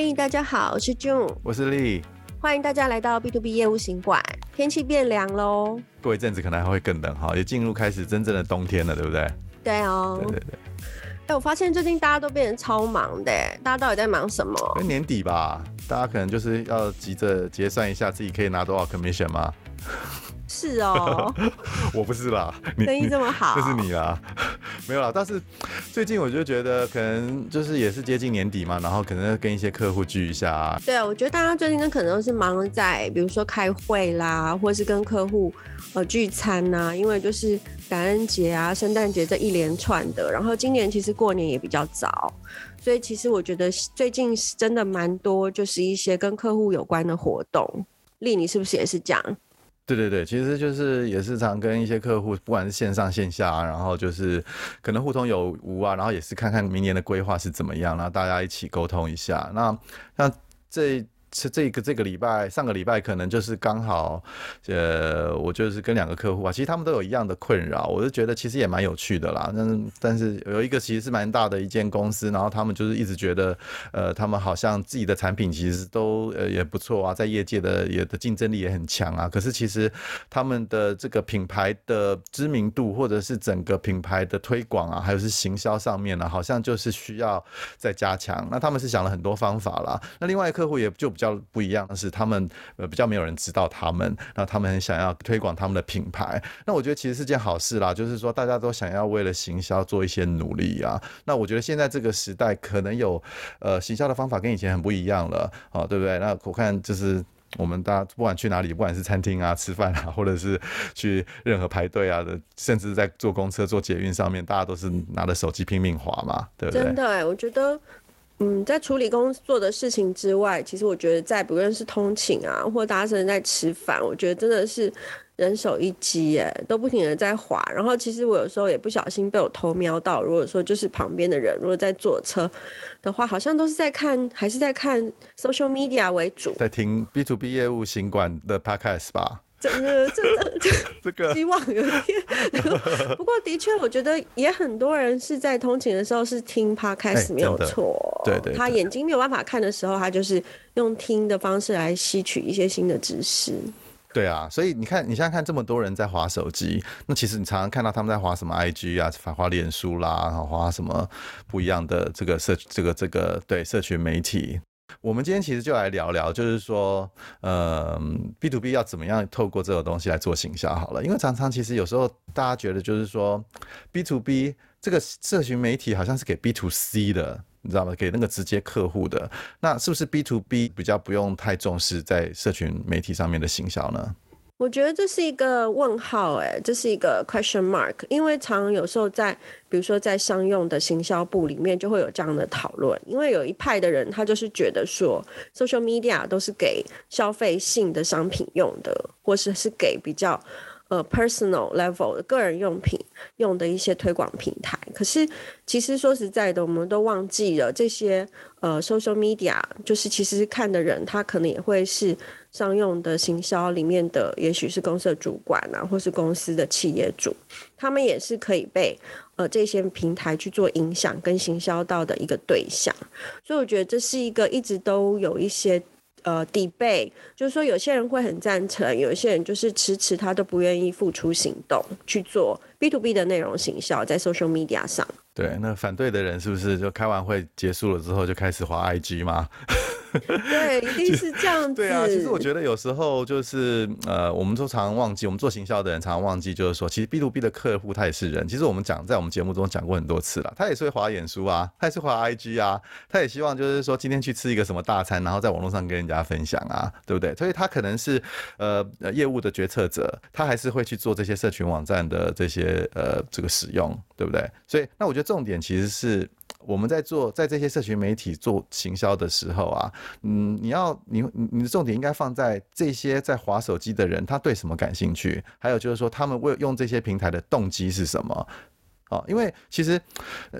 嗨，大家好，我是 June，我是 Lee，欢迎大家来到 B to B 业务行馆。天气变凉喽，过一阵子可能还会更冷哈，也进入开始真正的冬天了，对不对？对哦，对对对。哎，我发现最近大家都变得超忙的，大家到底在忙什么？因为年底吧，大家可能就是要急着结算一下自己可以拿多少 commission 吗？是哦，我不是啦，生意这么好，这是你啦，没有啦。但是最近我就觉得，可能就是也是接近年底嘛，然后可能跟一些客户聚一下啊。对啊，我觉得大家最近可能都是忙在，比如说开会啦，或是跟客户呃聚餐呐、啊，因为就是感恩节啊、圣诞节这一连串的。然后今年其实过年也比较早，所以其实我觉得最近是真的蛮多，就是一些跟客户有关的活动。丽，你是不是也是这样？对对对，其实就是也是常跟一些客户，不管是线上线下啊，然后就是可能互通有无啊，然后也是看看明年的规划是怎么样，然后大家一起沟通一下。那那这。是这个这个礼拜，上个礼拜可能就是刚好，呃，我就是跟两个客户啊，其实他们都有一样的困扰，我就觉得其实也蛮有趣的啦。但是但是有一个其实是蛮大的一间公司，然后他们就是一直觉得，呃，他们好像自己的产品其实都呃也不错啊，在业界的也的竞争力也很强啊。可是其实他们的这个品牌的知名度，或者是整个品牌的推广啊，还有是行销上面呢，好像就是需要再加强。那他们是想了很多方法啦。那另外客户也就。比较不一样的是，他们呃比较没有人知道他们，那他们很想要推广他们的品牌。那我觉得其实是件好事啦，就是说大家都想要为了行销做一些努力啊。那我觉得现在这个时代可能有呃行销的方法跟以前很不一样了啊，对不对？那我看就是我们大家不管去哪里，不管是餐厅啊吃饭啊，或者是去任何排队啊的，甚至在坐公车、坐捷运上面，大家都是拿着手机拼命滑嘛，对不对？真的，我觉得。嗯，在处理工作的事情之外，其实我觉得在不论是通勤啊，或大家在吃饭，我觉得真的是人手一机耶，都不停的在滑。然后其实我有时候也不小心被我偷瞄到，如果说就是旁边的人如果在坐车的话，好像都是在看，还是在看 social media 为主，在听 B to B 业务行管的 podcast 吧。真的，真的，这个希望有一天。不过的确，我觉得也很多人是在通勤的时候是听 podcast 没有错。对对。他眼睛没有办法看的时候，他就是用听的方式来吸取一些新的知识。对啊，所以你看，你现在看这么多人在划手机，那其实你常常看到他们在划什么 IG 啊，滑脸书啦，然后划什么不一样的这个社，这个这个对社群媒体。我们今天其实就来聊聊，就是说，嗯，B to B 要怎么样透过这个东西来做行销好了。因为常常其实有时候大家觉得就是说，B to B 这个社群媒体好像是给 B to C 的，你知道吗？给那个直接客户的。那是不是 B to B 比较不用太重视在社群媒体上面的行销呢？我觉得这是一个问号，哎，这是一个 question mark，因为常有时候在，比如说在商用的行销部里面就会有这样的讨论，因为有一派的人他就是觉得说，social media 都是给消费性的商品用的，或是是给比较呃 personal level 的个人用品用的一些推广平台。可是其实说实在的，我们都忘记了这些呃 social media，就是其实看的人他可能也会是。商用的行销里面的，也许是公司主管啊，或是公司的企业主，他们也是可以被呃这些平台去做影响跟行销到的一个对象。所以我觉得这是一个一直都有一些呃 debate，就是说有些人会很赞成，有些人就是迟迟他都不愿意付出行动去做 B to B 的内容行销在 social media 上。对，那反对的人是不是就开完会结束了之后就开始滑 IG 吗？对，一定是这样子。对啊，其实我觉得有时候就是呃，我们都常常忘记，我们做行销的人常常忘记，就是说，其实 B to B 的客户他也是人。其实我们讲在我们节目中讲过很多次了，他也是会滑脸书啊，他也是滑 IG 啊，他也希望就是说今天去吃一个什么大餐，然后在网络上跟人家分享啊，对不对？所以他可能是呃业务的决策者，他还是会去做这些社群网站的这些呃这个使用，对不对？所以那我觉得重点其实是。我们在做在这些社群媒体做行销的时候啊，嗯，你要你你的重点应该放在这些在划手机的人，他对什么感兴趣？还有就是说，他们为用这些平台的动机是什么？哦，因为其实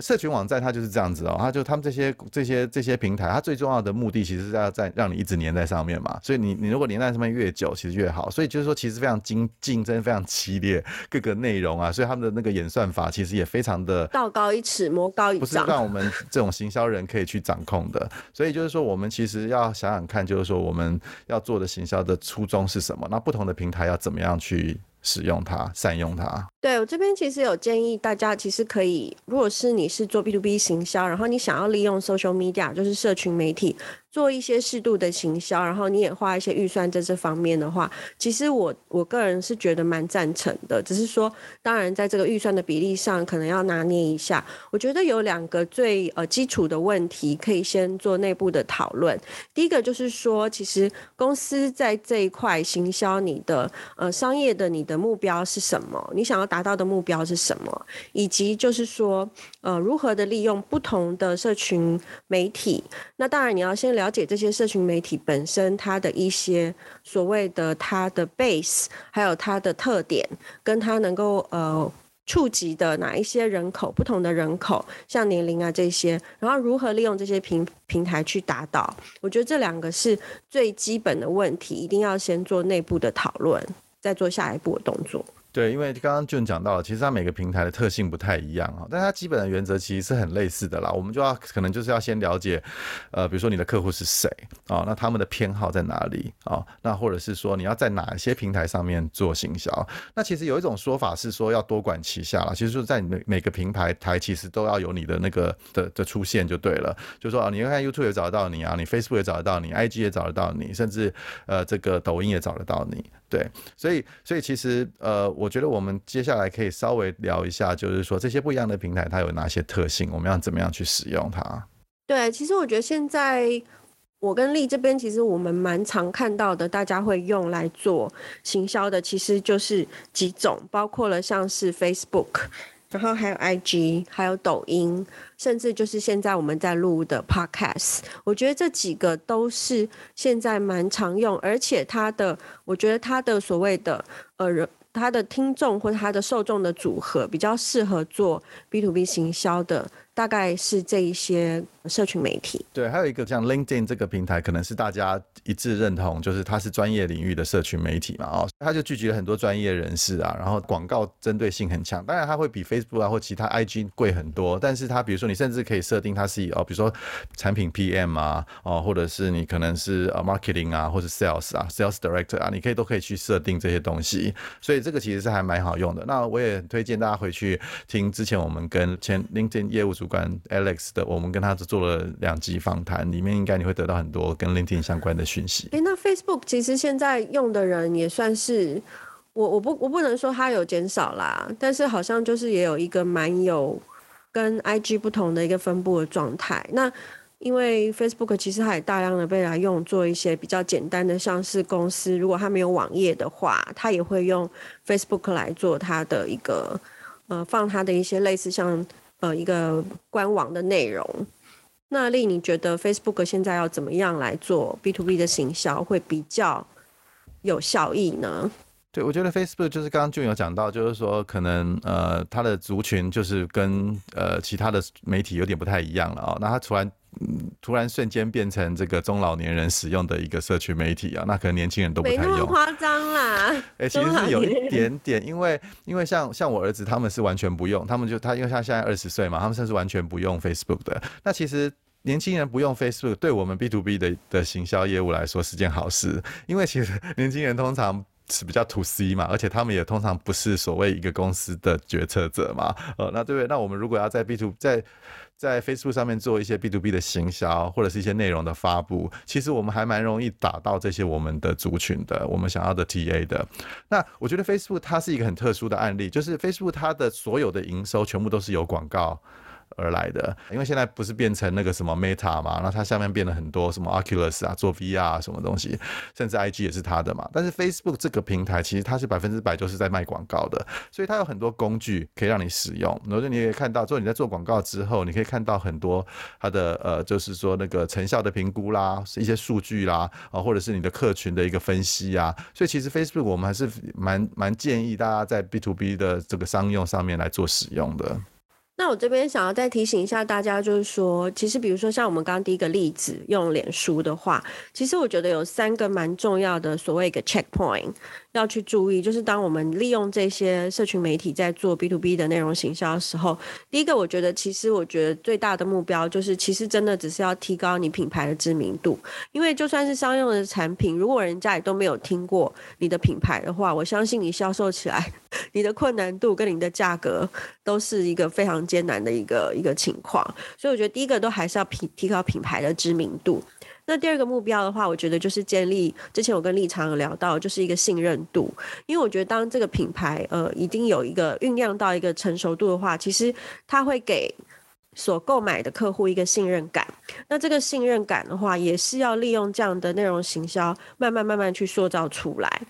社群网站它就是这样子哦，它就他们这些这些这些平台，它最重要的目的其实是要在让你一直粘在上面嘛。所以你你如果粘在上面越久，其实越好。所以就是说，其实非常竞竞争非常激烈，各个内容啊，所以他们的那个演算法其实也非常的道高一尺，魔高一丈，不是让我们这种行销人可以去掌控的。所以就是说，我们其实要想想看，就是说我们要做的行销的初衷是什么？那不同的平台要怎么样去使用它、善用它？对，我这边其实有建议大家，其实可以，如果是你是做 B to B 行销，然后你想要利用 social media，就是社群媒体。做一些适度的行销，然后你也花一些预算在这方面的话，其实我我个人是觉得蛮赞成的。只是说，当然在这个预算的比例上，可能要拿捏一下。我觉得有两个最呃基础的问题，可以先做内部的讨论。第一个就是说，其实公司在这一块行销，你的呃商业的你的目标是什么？你想要达到的目标是什么？以及就是说，呃，如何的利用不同的社群媒体？那当然你要先。了解这些社群媒体本身，它的一些所谓的它的 base，还有它的特点，跟它能够呃触及的哪一些人口，不同的人口，像年龄啊这些，然后如何利用这些平平台去达到，我觉得这两个是最基本的问题，一定要先做内部的讨论，再做下一步的动作。对，因为刚刚就讲到了，其实它每个平台的特性不太一样啊，但它基本的原则其实是很类似的啦。我们就要可能就是要先了解，呃，比如说你的客户是谁啊，那他们的偏好在哪里啊？那或者是说你要在哪些平台上面做行销？那其实有一种说法是说要多管齐下啦，其实就是在每每个平台台其实都要有你的那个的的出现就对了。就是说啊，你看 YouTube 也找得到你啊，你 Facebook 也找得到你，IG 也找得到你，甚至呃这个抖音也找得到你。对，所以所以其实呃，我觉得我们接下来可以稍微聊一下，就是说这些不一样的平台它有哪些特性，我们要怎么样去使用它？对，其实我觉得现在我跟丽这边，其实我们蛮常看到的，大家会用来做行销的，其实就是几种，包括了像是 Facebook。然后还有 IG，还有抖音，甚至就是现在我们在录的 Podcast，我觉得这几个都是现在蛮常用，而且它的，我觉得它的所谓的呃人他，的听众或者他的受众的组合比较适合做 B to B 行销的。大概是这一些社群媒体，对，还有一个像 LinkedIn 这个平台，可能是大家一致认同，就是它是专业领域的社群媒体嘛，哦，它就聚集了很多专业人士啊，然后广告针对性很强，当然它会比 Facebook 啊或其他 IG 贵很多，但是它比如说你甚至可以设定它是以哦，比如说产品 PM 啊，哦，或者是你可能是呃 Marketing 啊，或者 Sales 啊，Sales Director 啊，你可以都可以去设定这些东西，所以这个其实是还蛮好用的。那我也推荐大家回去听之前我们跟前 LinkedIn 业务组。关 Alex 的，我们跟他只做了两集访谈，里面应该你会得到很多跟 LinkedIn 相关的讯息。诶，那 Facebook 其实现在用的人也算是，我我不我不能说它有减少啦，但是好像就是也有一个蛮有跟 IG 不同的一个分布的状态。那因为 Facebook 其实它也大量的被来用做一些比较简单的，像是公司如果它没有网页的话，它也会用 Facebook 来做它的一个呃放它的一些类似像。呃，一个官网的内容。那丽，你觉得 Facebook 现在要怎么样来做 B to B 的行销会比较有效益呢？对，我觉得 Facebook 就是刚刚俊有讲到，就是说可能呃，它的族群就是跟呃其他的媒体有点不太一样了啊、哦。那它突然。嗯，突然瞬间变成这个中老年人使用的一个社区媒体啊，那可能年轻人都不太用。没那么夸张啦，哎、欸，其实是有一点点，因为因为像像我儿子他们是完全不用，他们就他因为他现在二十岁嘛，他们甚至完全不用 Facebook 的。那其实年轻人不用 Facebook，对我们 B to B 的的行销业务来说是件好事，因为其实年轻人通常。是比较 to C 嘛，而且他们也通常不是所谓一个公司的决策者嘛，呃，那对不对？那我们如果要在 B to 在在 Facebook 上面做一些 B to B 的行销，或者是一些内容的发布，其实我们还蛮容易打到这些我们的族群的，我们想要的 TA 的。那我觉得 Facebook 它是一个很特殊的案例，就是 Facebook 它的所有的营收全部都是由广告。而来的，因为现在不是变成那个什么 Meta 嘛，那它下面变了很多什么 Oculus 啊，做 VR 什么东西，甚至 IG 也是它的嘛。但是 Facebook 这个平台其实它是百分之百就是在卖广告的，所以它有很多工具可以让你使用。然后你也看到，做你在做广告之后，你可以看到很多它的呃，就是说那个成效的评估啦，一些数据啦，啊，或者是你的客群的一个分析啊。所以其实 Facebook 我们还是蛮蛮建议大家在 B to B 的这个商用上面来做使用的。那我这边想要再提醒一下大家，就是说，其实比如说像我们刚刚第一个例子用脸书的话，其实我觉得有三个蛮重要的所谓一个 checkpoint 要去注意，就是当我们利用这些社群媒体在做 B to B 的内容行销的时候，第一个我觉得其实我觉得最大的目标就是，其实真的只是要提高你品牌的知名度，因为就算是商用的产品，如果人家也都没有听过你的品牌的话，我相信你销售起来，你的困难度跟你的价格都是一个非常艰难的一个一个情况，所以我觉得第一个都还是要提提高品牌的知名度。那第二个目标的话，我觉得就是建立之前我跟立场有聊到，就是一个信任度，因为我觉得当这个品牌呃已经有一个酝酿到一个成熟度的话，其实它会给所购买的客户一个信任感。那这个信任感的话，也是要利用这样的内容行销，慢慢慢慢去塑造出来。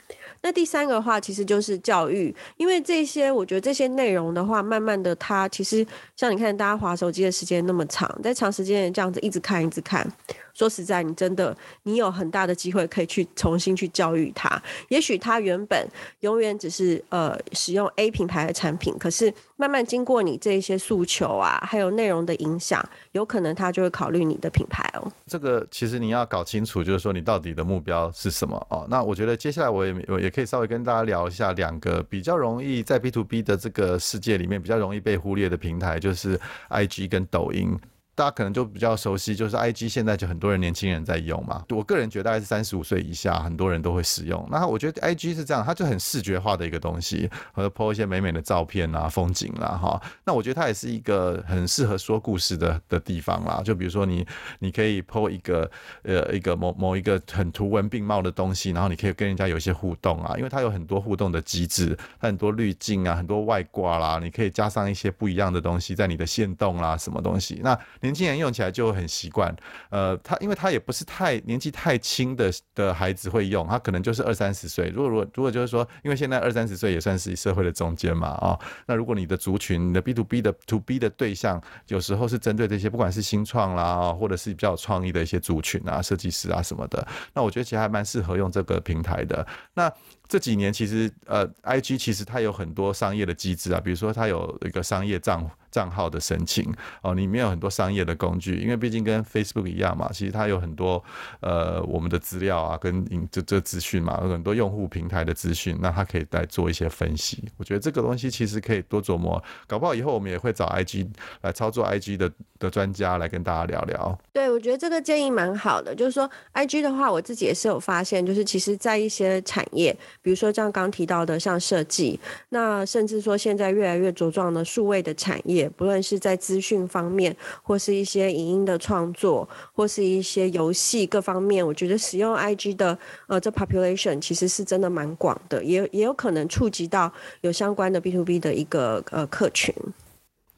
那第三个话，其实就是教育，因为这些我觉得这些内容的话，慢慢的它其实像你看，大家划手机的时间那么长，在长时间这样子一直看一直看。说实在，你真的，你有很大的机会可以去重新去教育他。也许他原本永远只是呃使用 A 品牌的产品，可是慢慢经过你这些诉求啊，还有内容的影响，有可能他就会考虑你的品牌哦。这个其实你要搞清楚，就是说你到底的目标是什么哦。那我觉得接下来我也我也可以稍微跟大家聊一下两个比较容易在 B to B 的这个世界里面比较容易被忽略的平台，就是 IG 跟抖音。大家可能就比较熟悉，就是 IG 现在就很多人年轻人在用嘛。我个人觉得大概是三十五岁以下很多人都会使用。那我觉得 IG 是这样，它就很视觉化的一个东西，和 po 一些美美的照片啊、风景啦，哈。那我觉得它也是一个很适合说故事的的地方啦。就比如说你，你可以 po 一个呃一个某某一个很图文并茂的东西，然后你可以跟人家有一些互动啊，因为它有很多互动的机制，它很多滤镜啊，很多外挂啦，你可以加上一些不一样的东西在你的限动啦，什么东西那。年轻人用起来就很习惯，呃，他因为他也不是太年纪太轻的的孩子会用，他可能就是二三十岁。如果如果如果就是说，因为现在二三十岁也算是社会的中间嘛，啊、那如果你的族群，你的 B to B 的 To B 的对象，有时候是针对这些不管是新创啦，或者是比较有创意的一些族群啊，设计师啊什么的，那我觉得其实还蛮适合用这个平台的。那这几年其实呃，IG 其实它有很多商业的机制啊，比如说它有一个商业账。账号的申请哦，里面有很多商业的工具，因为毕竟跟 Facebook 一样嘛，其实它有很多呃我们的资料啊，跟这这资讯嘛，有很多用户平台的资讯，那它可以来做一些分析。我觉得这个东西其实可以多琢磨，搞不好以后我们也会找 IG 来操作 IG 的的专家来跟大家聊聊。对，我觉得这个建议蛮好的，就是说 IG 的话，我自己也是有发现，就是其实在一些产业，比如说像刚提到的像设计，那甚至说现在越来越茁壮的数位的产业。不论是在资讯方面，或是一些影音的创作，或是一些游戏各方面，我觉得使用 IG 的呃这 population 其实是真的蛮广的，也也有可能触及到有相关的 B to B 的一个呃客群。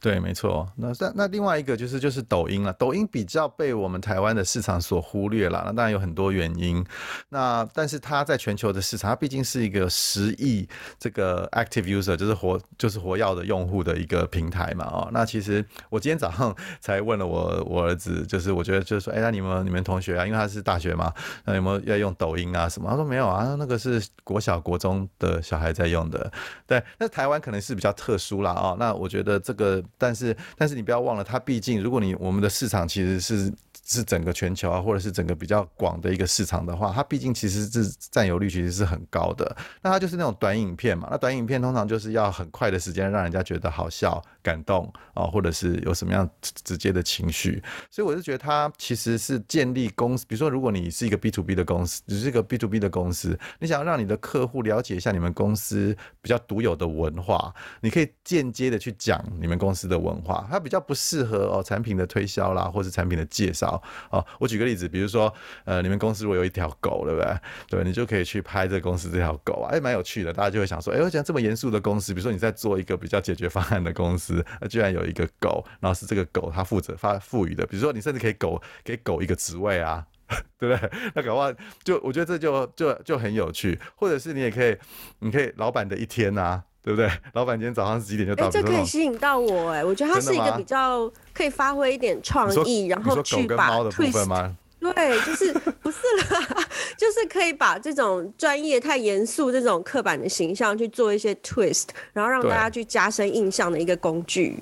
对，没错。那那那另外一个就是就是抖音了。抖音比较被我们台湾的市场所忽略了。那当然有很多原因。那但是它在全球的市场，它毕竟是一个十亿这个 active user，就是活就是活跃的用户的一个平台嘛。哦，那其实我今天早上才问了我我儿子，就是我觉得就是说，哎，那你们你们同学啊，因为他是大学嘛，那有没有要用抖音啊什么？他说没有啊，那个是国小国中的小孩在用的。对，那台湾可能是比较特殊啦。哦，那我觉得这个。但是，但是你不要忘了，它毕竟，如果你我们的市场其实是。是整个全球啊，或者是整个比较广的一个市场的话，它毕竟其实是占有率其实是很高的。那它就是那种短影片嘛，那短影片通常就是要很快的时间让人家觉得好笑、感动啊，或者是有什么样直接的情绪。所以我就觉得它其实是建立公司，比如说如果你是一个 B to B 的公司，只是一个 B to B 的公司，你想要让你的客户了解一下你们公司比较独有的文化，你可以间接的去讲你们公司的文化。它比较不适合哦产品的推销啦，或是产品的介绍。哦，我举个例子，比如说，呃，你们公司如果有一条狗，对不对？对，你就可以去拍这公司这条狗啊，哎，蛮有趣的，大家就会想说，哎，我讲这么严肃的公司，比如说你在做一个比较解决方案的公司，那居然有一个狗，然后是这个狗它负责发赋予的，比如说你甚至可以狗给狗一个职位啊，对不对？那搞不好就我觉得这就就就很有趣，或者是你也可以，你可以老板的一天啊。对不对？老板今天早上几点就到？哎，这可以吸引到我哎，我觉得它是一个比较可以发挥一点创意，然后去把 twist。对，就是不是啦，就是可以把这种专业太严肃这种刻板的形象去做一些 twist，然后让大家去加深印象的一个工具。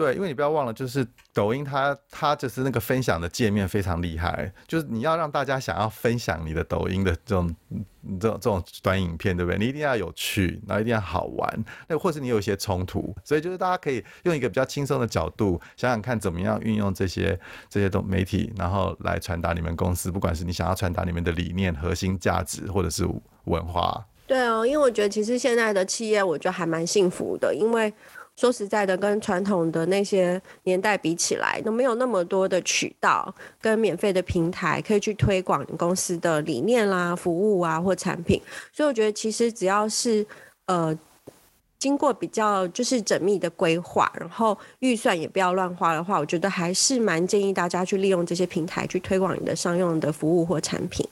对，因为你不要忘了，就是抖音它它就是那个分享的界面非常厉害，就是你要让大家想要分享你的抖音的这种这种这种短影片，对不对？你一定要有趣，然后一定要好玩，那或是你有一些冲突，所以就是大家可以用一个比较轻松的角度想想看，怎么样运用这些这些东媒体，然后来传达你们公司，不管是你想要传达你们的理念、核心价值，或者是文化。对哦，因为我觉得其实现在的企业，我觉得还蛮幸福的，因为。说实在的，跟传统的那些年代比起来，都没有那么多的渠道跟免费的平台可以去推广公司的理念啦、服务啊或产品。所以我觉得，其实只要是呃经过比较就是缜密的规划，然后预算也不要乱花的话，我觉得还是蛮建议大家去利用这些平台去推广你的商用的服务或产品。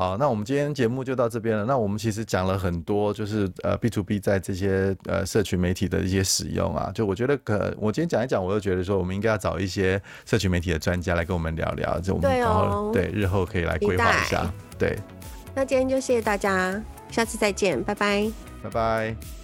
好，那我们今天节目就到这边了。那我们其实讲了很多，就是呃 B to B 在这些呃社群媒体的一些使用啊。就我觉得可，我今天讲一讲，我就觉得说，我们应该要找一些社群媒体的专家来跟我们聊聊。就我们然后对日后可以来规划一下。对，那今天就谢谢大家，下次再见，拜拜，拜拜。